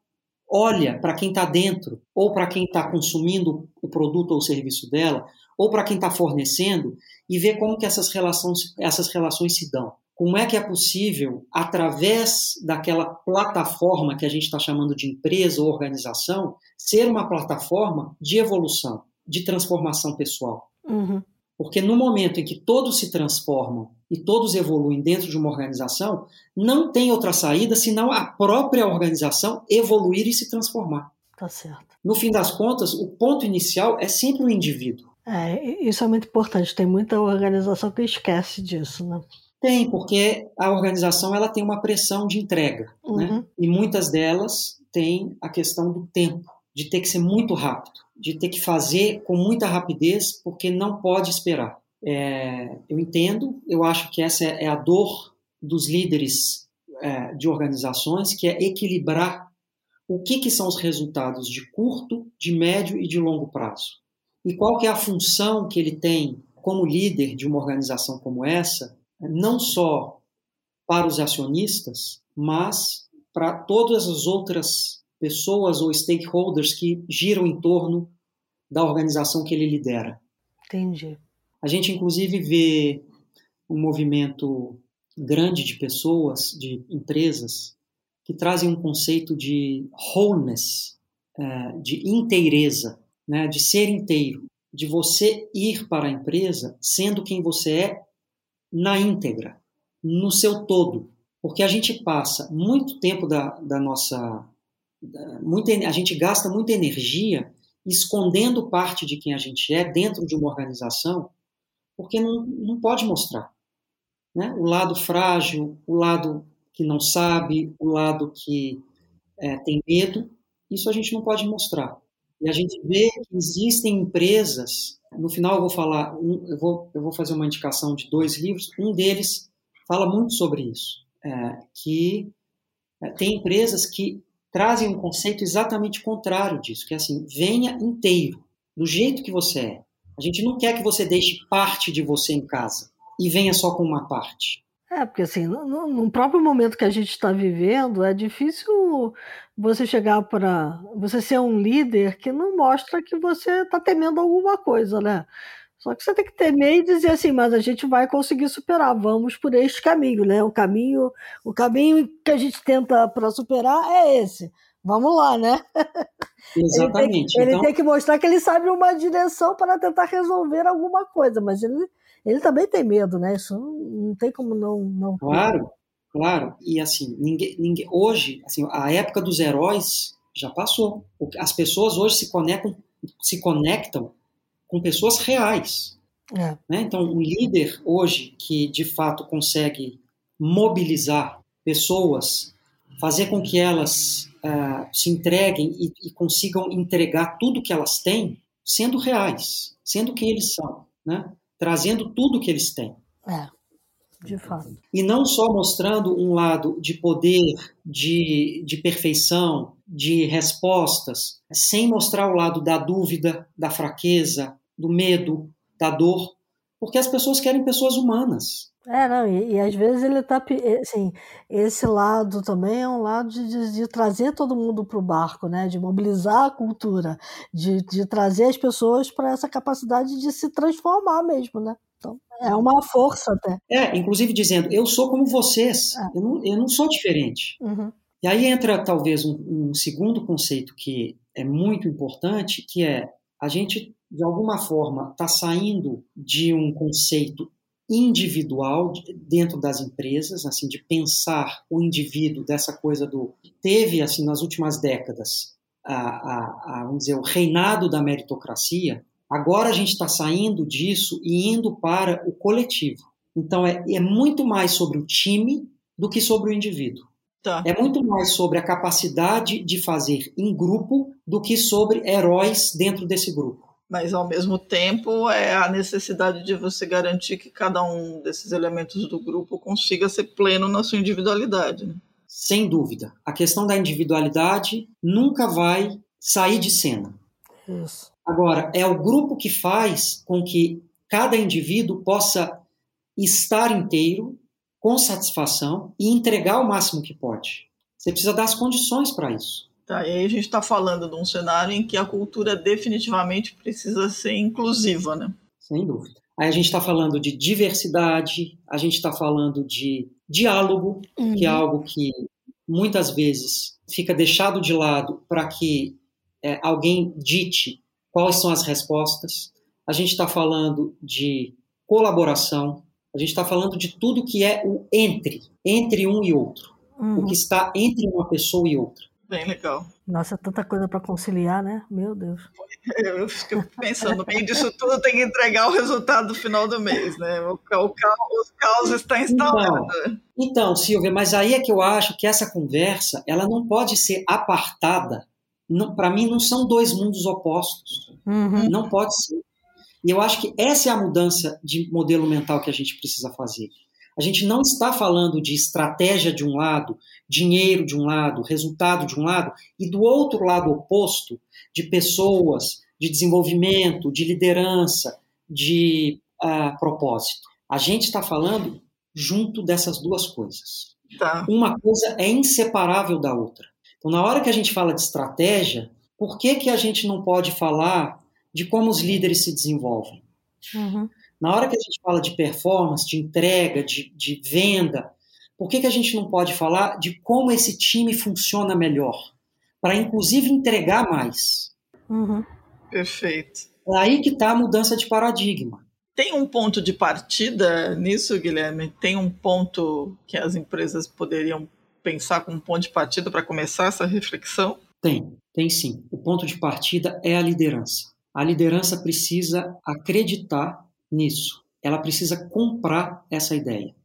olha para quem está dentro, ou para quem está consumindo o produto ou o serviço dela, ou para quem está fornecendo, e vê como que essas relações, essas relações se dão. Como é que é possível, através daquela plataforma que a gente está chamando de empresa ou organização, ser uma plataforma de evolução, de transformação pessoal? Uhum. Porque no momento em que todos se transformam e todos evoluem dentro de uma organização, não tem outra saída senão a própria organização evoluir e se transformar. Tá certo. No fim das contas, o ponto inicial é sempre o indivíduo. É, isso é muito importante. Tem muita organização que esquece disso, né? Tem, porque a organização ela tem uma pressão de entrega, né? uhum. né? E muitas delas têm a questão do tempo, de ter que ser muito rápido, de ter que fazer com muita rapidez, porque não pode esperar. É, eu entendo, eu acho que essa é a dor dos líderes é, de organizações, que é equilibrar o que, que são os resultados de curto, de médio e de longo prazo. E qual que é a função que ele tem como líder de uma organização como essa não só para os acionistas, mas para todas as outras pessoas ou stakeholders que giram em torno da organização que ele lidera. Entendi. A gente, inclusive, vê um movimento grande de pessoas, de empresas, que trazem um conceito de wholeness, é, de inteireza, né, de ser inteiro, de você ir para a empresa sendo quem você é na íntegra, no seu todo, porque a gente passa muito tempo da, da nossa. Da, muita, a gente gasta muita energia escondendo parte de quem a gente é dentro de uma organização, porque não, não pode mostrar. Né? O lado frágil, o lado que não sabe, o lado que é, tem medo, isso a gente não pode mostrar. E a gente vê que existem empresas, no final eu vou falar, um, eu, vou, eu vou fazer uma indicação de dois livros, um deles fala muito sobre isso, é, que é, tem empresas que trazem um conceito exatamente contrário disso, que é assim, venha inteiro, do jeito que você é. A gente não quer que você deixe parte de você em casa e venha só com uma parte. É, porque assim, no, no próprio momento que a gente está vivendo, é difícil você chegar para. você ser um líder que não mostra que você está temendo alguma coisa, né? Só que você tem que temer e dizer assim, mas a gente vai conseguir superar, vamos por este caminho, né? O caminho, o caminho que a gente tenta para superar é esse. Vamos lá, né? Exatamente. ele, tem, ele então... tem que mostrar que ele sabe uma direção para tentar resolver alguma coisa, mas ele ele também tem medo, né? Isso não, não tem como não, não. Claro, claro. E assim, ninguém, ninguém, hoje, assim, a época dos heróis já passou. As pessoas hoje se conectam, se conectam com pessoas reais. É. Né? Então, um líder hoje que de fato consegue mobilizar pessoas, fazer com que elas uh, se entreguem e, e, consigam entregar tudo que elas têm, sendo reais, sendo quem eles são, né? trazendo tudo que eles têm. É, de fato. E não só mostrando um lado de poder, de, de perfeição, de respostas, sem mostrar o lado da dúvida, da fraqueza, do medo, da dor, porque as pessoas querem pessoas humanas. É, não, e, e, às vezes ele tá, assim, esse lado também é um lado de, de, de trazer todo mundo para o barco, né, de mobilizar a cultura, de, de trazer as pessoas para essa capacidade de se transformar mesmo, né. É uma força até. É, inclusive dizendo, eu sou como vocês, é. eu, não, eu não sou diferente. Uhum. E aí entra talvez um, um segundo conceito que é muito importante, que é a gente de alguma forma está saindo de um conceito individual dentro das empresas, assim, de pensar o indivíduo dessa coisa do teve assim nas últimas décadas a, a, a vamos dizer o reinado da meritocracia. Agora a gente está saindo disso e indo para o coletivo. Então é, é muito mais sobre o time do que sobre o indivíduo. Tá. É muito mais sobre a capacidade de fazer em grupo do que sobre heróis dentro desse grupo mas ao mesmo tempo é a necessidade de você garantir que cada um desses elementos do grupo consiga ser pleno na sua individualidade. Né? Sem dúvida. A questão da individualidade nunca vai sair de cena. Isso. Agora, é o grupo que faz com que cada indivíduo possa estar inteiro, com satisfação e entregar o máximo que pode. Você precisa dar as condições para isso. Tá, e aí a gente está falando de um cenário em que a cultura definitivamente precisa ser inclusiva, né? Sem dúvida. Aí a gente está falando de diversidade, a gente está falando de diálogo, uhum. que é uhum. algo que muitas vezes fica deixado de lado para que é, alguém dite quais são as respostas. A gente está falando de colaboração, a gente está falando de tudo que é o entre, entre um e outro, uhum. o que está entre uma pessoa e outra. Bem legal. Nossa, tanta coisa para conciliar, né? Meu Deus. Eu fico pensando, meio disso tudo tem que entregar o resultado do final do mês, né? O, o caos, o caos está instalado. Então, então, Silvia, mas aí é que eu acho que essa conversa, ela não pode ser apartada. Para mim, não são dois mundos opostos. Uhum. Não pode ser. E eu acho que essa é a mudança de modelo mental que a gente precisa fazer. A gente não está falando de estratégia de um lado, dinheiro de um lado, resultado de um lado, e do outro lado oposto, de pessoas, de desenvolvimento, de liderança, de uh, propósito. A gente está falando junto dessas duas coisas. Tá. Uma coisa é inseparável da outra. Então, na hora que a gente fala de estratégia, por que, que a gente não pode falar de como os líderes se desenvolvem? Uhum. Na hora que a gente fala de performance, de entrega, de, de venda, por que, que a gente não pode falar de como esse time funciona melhor? Para, inclusive, entregar mais. Uhum. Perfeito. É aí que está a mudança de paradigma. Tem um ponto de partida nisso, Guilherme? Tem um ponto que as empresas poderiam pensar como ponto de partida para começar essa reflexão? Tem, tem sim. O ponto de partida é a liderança. A liderança precisa acreditar nisso. Ela precisa comprar essa ideia.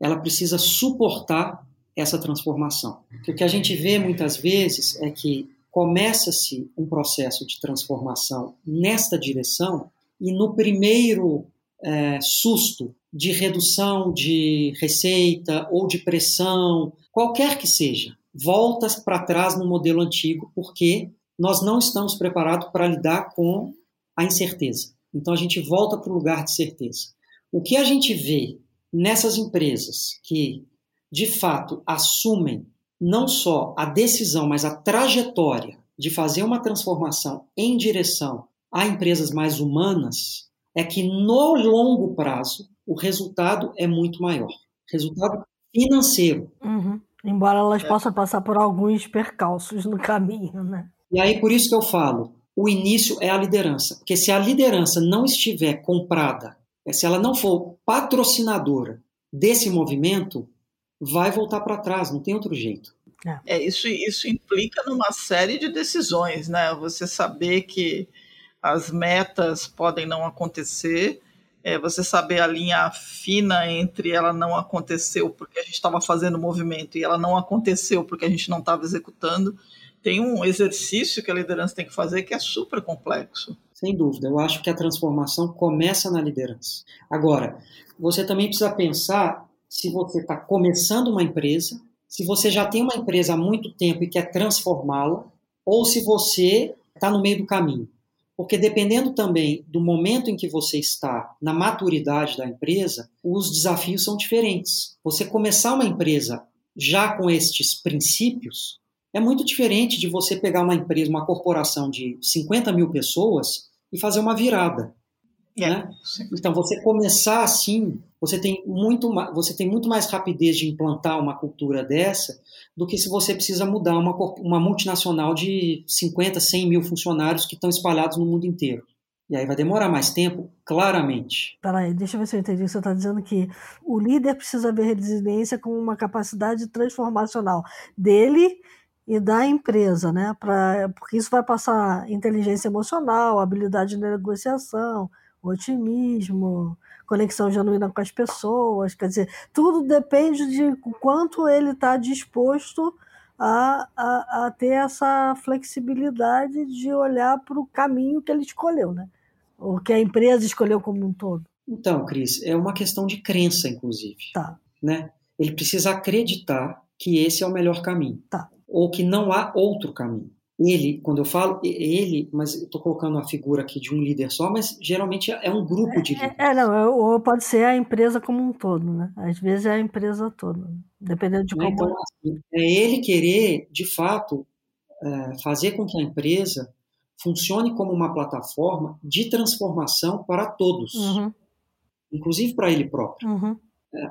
Ela precisa suportar essa transformação. o que a gente vê muitas vezes é que começa-se um processo de transformação nesta direção e no primeiro é, susto de redução de receita ou de pressão, qualquer que seja, volta para trás no modelo antigo porque nós não estamos preparados para lidar com a incerteza. Então a gente volta para o lugar de certeza. O que a gente vê nessas empresas que de fato assumem não só a decisão, mas a trajetória de fazer uma transformação em direção a empresas mais humanas, é que no longo prazo o resultado é muito maior. Resultado financeiro. Uhum. Embora elas é. possam passar por alguns percalços no caminho, né? E aí por isso que eu falo, o início é a liderança, porque se a liderança não estiver comprada, se ela não for patrocinadora desse movimento, vai voltar para trás, não tem outro jeito. É. é, isso, isso implica numa série de decisões, né? Você saber que as metas podem não acontecer, é, você saber a linha fina entre ela não aconteceu porque a gente estava fazendo movimento e ela não aconteceu porque a gente não estava executando. Tem um exercício que a liderança tem que fazer que é super complexo. Sem dúvida, eu acho que a transformação começa na liderança. Agora, você também precisa pensar se você está começando uma empresa, se você já tem uma empresa há muito tempo e quer transformá-la, ou se você está no meio do caminho. Porque dependendo também do momento em que você está, na maturidade da empresa, os desafios são diferentes. Você começar uma empresa já com estes princípios é muito diferente de você pegar uma empresa, uma corporação de 50 mil pessoas e fazer uma virada. É, né? Então, você começar assim, você tem, muito, você tem muito mais rapidez de implantar uma cultura dessa do que se você precisa mudar uma, uma multinacional de 50, 100 mil funcionários que estão espalhados no mundo inteiro. E aí vai demorar mais tempo, claramente. Peraí, deixa eu ver se eu entendi. Você está dizendo que o líder precisa ver resiliência como uma capacidade transformacional dele e da empresa, né? Pra, porque isso vai passar inteligência emocional, habilidade de negociação, otimismo, conexão genuína com as pessoas, quer dizer, tudo depende de quanto ele está disposto a, a, a, ter essa flexibilidade de olhar para o caminho que ele escolheu, né? O que a empresa escolheu como um todo. Então, Cris, é uma questão de crença, inclusive. Tá. Né? Ele precisa acreditar que esse é o melhor caminho. Tá. Ou que não há outro caminho ele, quando eu falo ele, mas estou colocando a figura aqui de um líder só, mas geralmente é um grupo de líderes. É, é, não, é, ou pode ser a empresa como um todo, né? Às vezes é a empresa toda, dependendo de como. Então, assim, é ele querer, de fato, é, fazer com que a empresa funcione como uma plataforma de transformação para todos, uhum. inclusive para ele próprio. Uhum.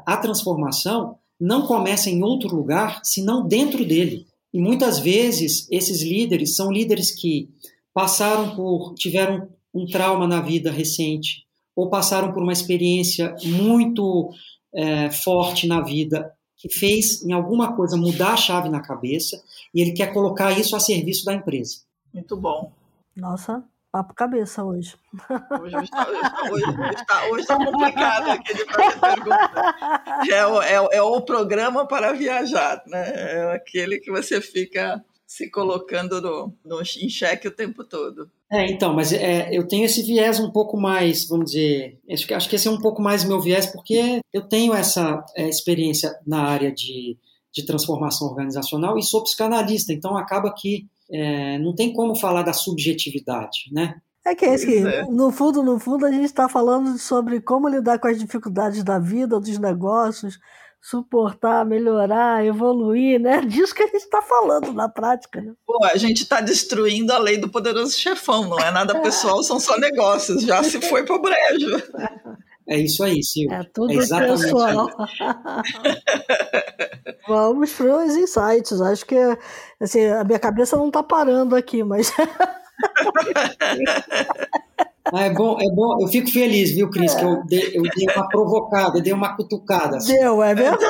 A transformação não começa em outro lugar, senão dentro dele. E muitas vezes esses líderes são líderes que passaram por, tiveram um trauma na vida recente, ou passaram por uma experiência muito é, forte na vida, que fez em alguma coisa mudar a chave na cabeça, e ele quer colocar isso a serviço da empresa. Muito bom. Nossa, papo cabeça hoje. Hoje está, hoje, hoje está, hoje está complicado aqui de fazer pergunta. É o, é, é o programa para viajar, né? É aquele que você fica se colocando no, no, em xeque o tempo todo. É, então, mas é, eu tenho esse viés um pouco mais, vamos dizer, acho que, acho que esse é um pouco mais meu viés, porque eu tenho essa é, experiência na área de, de transformação organizacional e sou psicanalista, então acaba que é, não tem como falar da subjetividade, né? É que é isso que, é. no fundo, no fundo, a gente está falando sobre como lidar com as dificuldades da vida, dos negócios, suportar, melhorar, evoluir, né? Disso que a gente está falando na prática. Né? Pô, a gente está destruindo a lei do poderoso chefão, não é nada pessoal, são só negócios, já se foi pro brejo. É isso aí, Silvio. É tudo é exatamente pessoal. Vamos para os insights. Acho que assim, a minha cabeça não está parando aqui, mas. Ah, é bom, é bom. Eu fico feliz, viu, Cris, é. que eu dei, eu dei uma provocada, dei uma cutucada. Assim. Deu, é verdade.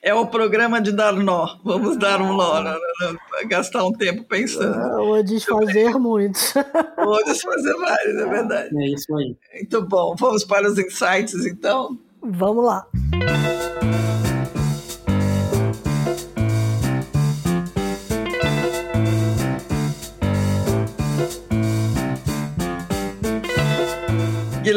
É o programa de dar nó. Vamos dar um nó, né? gastar um tempo pensando. Ah, ou desfazer muitos. Ou desfazer vários, é verdade. É isso aí. Muito bom. Vamos para os insights, então? Vamos lá.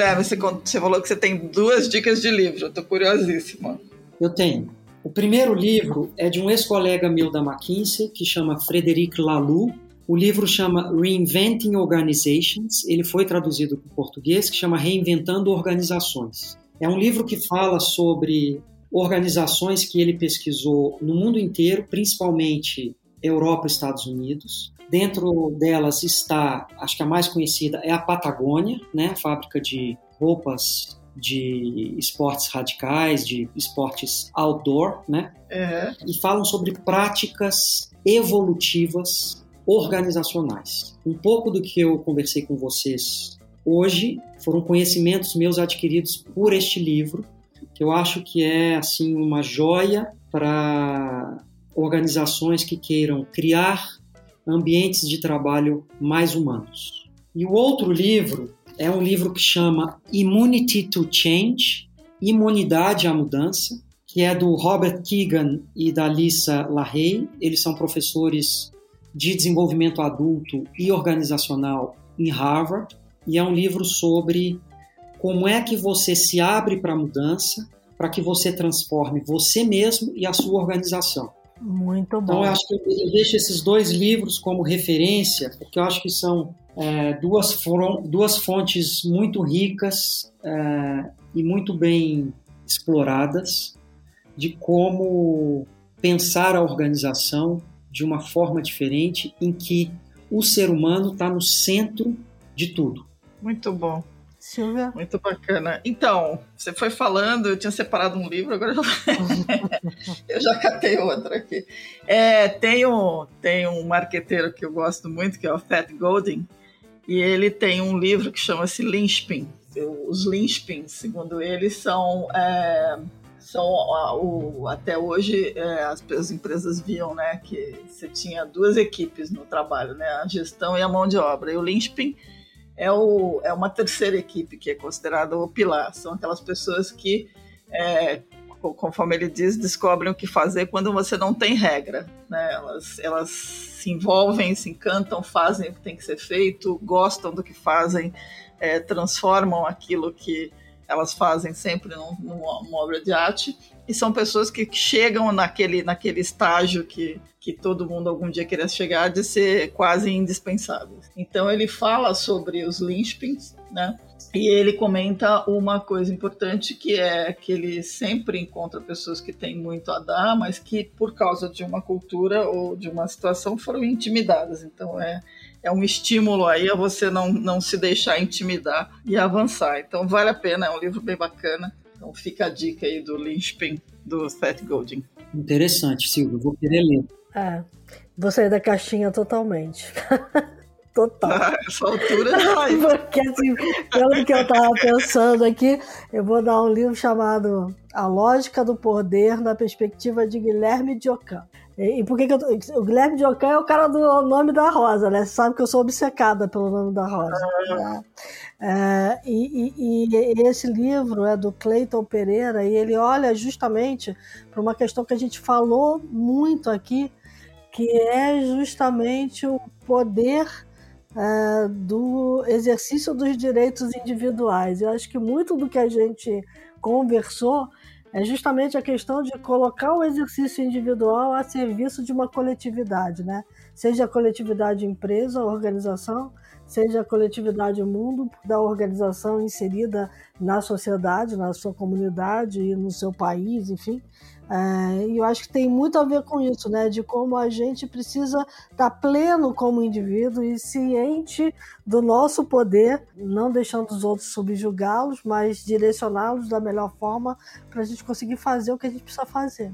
Guilherme, você, você falou que você tem duas dicas de livro, eu estou curiosíssima. Eu tenho. O primeiro livro é de um ex-colega meu da McKinsey, que chama Frederic Laloux. O livro chama Reinventing Organizations. Ele foi traduzido para o português, que chama Reinventando Organizações. É um livro que fala sobre organizações que ele pesquisou no mundo inteiro, principalmente Europa e Estados Unidos. Dentro delas está, acho que a mais conhecida é a Patagônia, né, a fábrica de roupas de esportes radicais, de esportes outdoor, né? Uhum. E falam sobre práticas evolutivas organizacionais. Um pouco do que eu conversei com vocês hoje foram conhecimentos meus adquiridos por este livro, que eu acho que é assim uma joia para organizações que queiram criar ambientes de trabalho mais humanos. E o outro livro é um livro que chama Immunity to Change, Imunidade à Mudança, que é do Robert Keegan e da Lisa LaHaye. Eles são professores de desenvolvimento adulto e organizacional em Harvard, e é um livro sobre como é que você se abre para a mudança, para que você transforme você mesmo e a sua organização. Muito bom. Então, eu acho que eu deixo esses dois livros como referência, porque eu acho que são é, duas, duas fontes muito ricas é, e muito bem exploradas de como pensar a organização de uma forma diferente em que o ser humano está no centro de tudo. Muito bom. Muito bacana. Então, você foi falando, eu tinha separado um livro, agora eu já, eu já catei outro aqui. É, tem, um, tem um marqueteiro que eu gosto muito, que é o Fat Golding, e ele tem um livro que chama-se Linchpin. Os Linchpins, segundo ele, são, é, são o, até hoje é, as, as, empresas viam né, que você tinha duas equipes no trabalho, né, a gestão e a mão de obra. E o Linchpin é, o, é uma terceira equipe que é considerada o pilar. São aquelas pessoas que, é, conforme ele diz, descobrem o que fazer quando você não tem regra. Né? Elas, elas se envolvem, se encantam, fazem o que tem que ser feito, gostam do que fazem, é, transformam aquilo que elas fazem sempre num, numa obra de arte e são pessoas que chegam naquele, naquele estágio que, que todo mundo algum dia queria chegar de ser quase indispensáveis. Então ele fala sobre os linchpins, né? E ele comenta uma coisa importante que é que ele sempre encontra pessoas que têm muito a dar, mas que por causa de uma cultura ou de uma situação foram intimidadas. Então é, é um estímulo aí a você não, não se deixar intimidar e avançar. Então vale a pena, é um livro bem bacana. Então fica a dica aí do Lynchpin do Seth Godin. Interessante, Silvio, vou querer ler. É, vou sair da caixinha totalmente. total. Ah, essa altura vai. Porque assim, pelo que eu estava pensando aqui, eu vou dar um livro chamado A Lógica do Poder na Perspectiva de Guilherme Diocan. E, e por que, que eu tô... O Guilherme Diocan é o cara do nome da Rosa, né? Você sabe que eu sou obcecada pelo nome da Rosa. Né? É, e, e, e, esse livro é do Cleiton Pereira e ele olha justamente para uma questão que a gente falou muito aqui, que é justamente o poder é, do exercício dos direitos individuais. Eu acho que muito do que a gente conversou é justamente a questão de colocar o exercício individual a serviço de uma coletividade, né? Seja a coletividade empresa, organização, seja a coletividade mundo da organização inserida na sociedade, na sua comunidade e no seu país, enfim. É, e eu acho que tem muito a ver com isso, né? De como a gente precisa estar tá pleno como indivíduo e ciente do nosso poder, não deixando os outros subjugá-los, mas direcioná-los da melhor forma para a gente conseguir fazer o que a gente precisa fazer.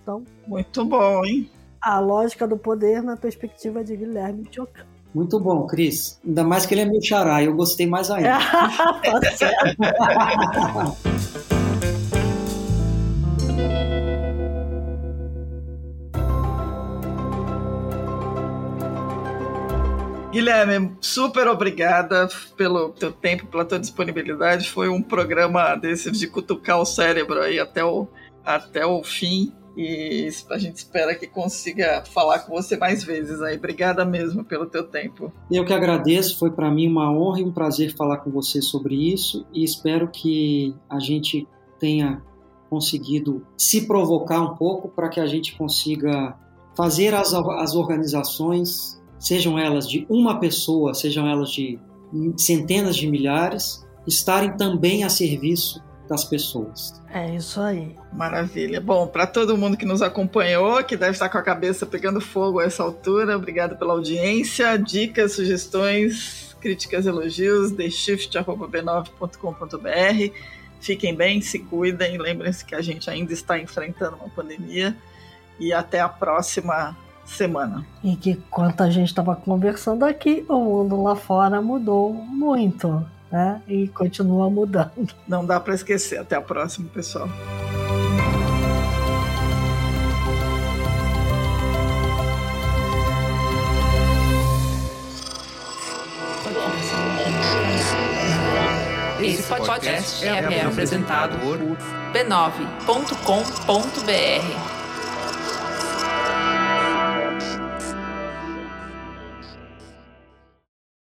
Então, muito bom, hein? A lógica do poder na perspectiva de Guilherme Tiocan. Muito bom, Cris. Ainda mais que ele é meu xará, eu gostei mais ainda. tá certo. Guilherme, super obrigada pelo teu tempo, pela tua disponibilidade. Foi um programa desse de cutucar o cérebro aí até o, até o fim. E a gente espera que consiga falar com você mais vezes aí. Obrigada mesmo pelo teu tempo. Eu que agradeço, foi para mim uma honra e um prazer falar com você sobre isso e espero que a gente tenha conseguido se provocar um pouco para que a gente consiga fazer as, as organizações, sejam elas de uma pessoa, sejam elas de centenas de milhares, estarem também a serviço das pessoas. É isso aí. Maravilha. Bom, para todo mundo que nos acompanhou, que deve estar com a cabeça pegando fogo a essa altura, obrigado pela audiência. Dicas, sugestões, críticas, elogios, theshift.b9.com.br. Fiquem bem, se cuidem, lembrem-se que a gente ainda está enfrentando uma pandemia e até a próxima semana. E que quanto a gente estava conversando aqui, o mundo lá fora mudou muito né? E continua mudando. Não dá para esquecer. Até a próxima, pessoal. Esse podcast é, é apresentado por b9.com.br.